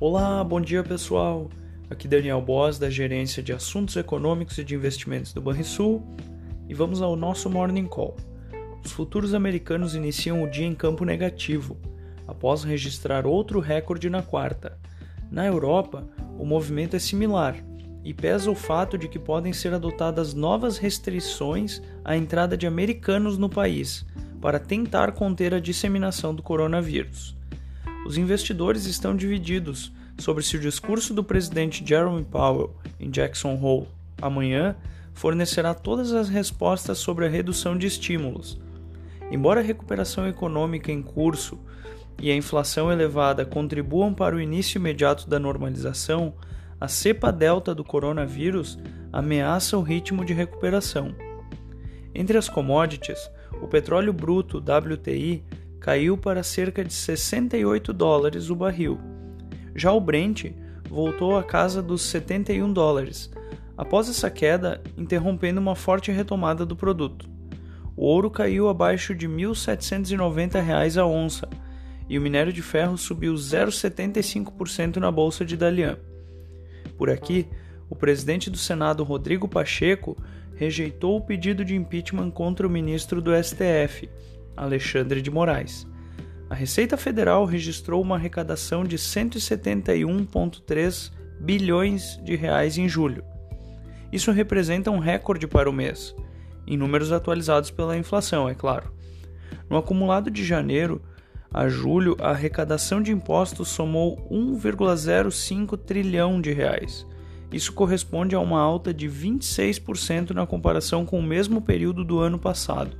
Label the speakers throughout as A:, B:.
A: Olá, bom dia pessoal. Aqui Daniel Boas da Gerência de Assuntos Econômicos e de Investimentos do Banrisul e vamos ao nosso Morning Call. Os futuros americanos iniciam o dia em campo negativo, após registrar outro recorde na quarta. Na Europa, o movimento é similar e pesa o fato de que podem ser adotadas novas restrições à entrada de americanos no país para tentar conter a disseminação do coronavírus os investidores estão divididos sobre se o discurso do presidente Jerome Powell em Jackson Hole amanhã fornecerá todas as respostas sobre a redução de estímulos. Embora a recuperação econômica em curso e a inflação elevada contribuam para o início imediato da normalização, a cepa delta do coronavírus ameaça o ritmo de recuperação. Entre as commodities, o petróleo bruto WTI caiu para cerca de 68 dólares o barril. Já o Brent voltou à casa dos 71 dólares, após essa queda interrompendo uma forte retomada do produto. O ouro caiu abaixo de R$ 1.790 a onça e o minério de ferro subiu 0,75% na bolsa de Dalian. Por aqui, o presidente do Senado, Rodrigo Pacheco, rejeitou o pedido de impeachment contra o ministro do STF, Alexandre de Moraes. A Receita Federal registrou uma arrecadação de 171,3 bilhões de reais em julho. Isso representa um recorde para o mês, em números atualizados pela inflação, é claro. No acumulado de janeiro a julho, a arrecadação de impostos somou 1,05 trilhão de reais. Isso corresponde a uma alta de 26% na comparação com o mesmo período do ano passado.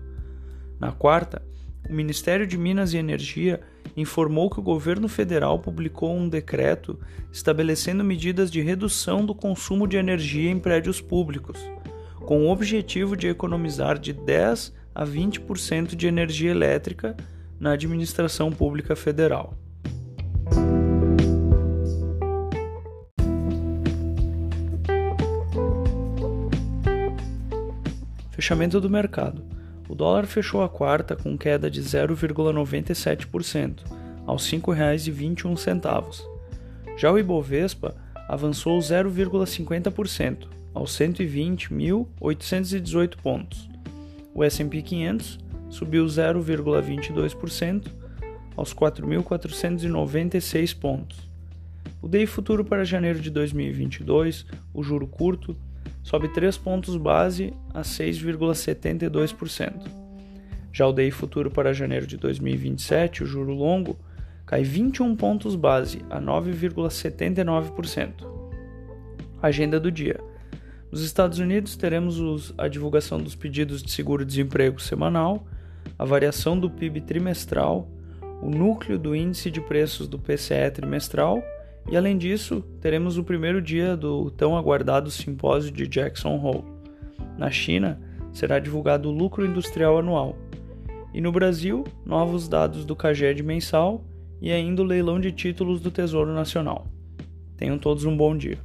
A: Na quarta, o Ministério de Minas e Energia informou que o governo federal publicou um decreto estabelecendo medidas de redução do consumo de energia em prédios públicos, com o objetivo de economizar de 10 a 20% de energia elétrica na administração pública federal. Fechamento do mercado. O dólar fechou a quarta com queda de 0,97%, aos R$ 5,21. Já o Ibovespa avançou 0,50%, aos 120.818 pontos. O S&P 500 subiu 0,22%, aos 4.496 pontos. O DI futuro para janeiro de 2022, o juro curto, sobe 3 pontos base a 6,72%. Já o DI futuro para janeiro de 2027, o juro longo, cai 21 pontos base a 9,79%. Agenda do dia. Nos Estados Unidos teremos os, a divulgação dos pedidos de seguro-desemprego semanal, a variação do PIB trimestral, o núcleo do índice de preços do PCE trimestral e além disso, teremos o primeiro dia do tão aguardado simpósio de Jackson Hole. Na China, será divulgado o lucro industrial anual. E no Brasil, novos dados do CAGED mensal e ainda o leilão de títulos do Tesouro Nacional. Tenham todos um bom dia.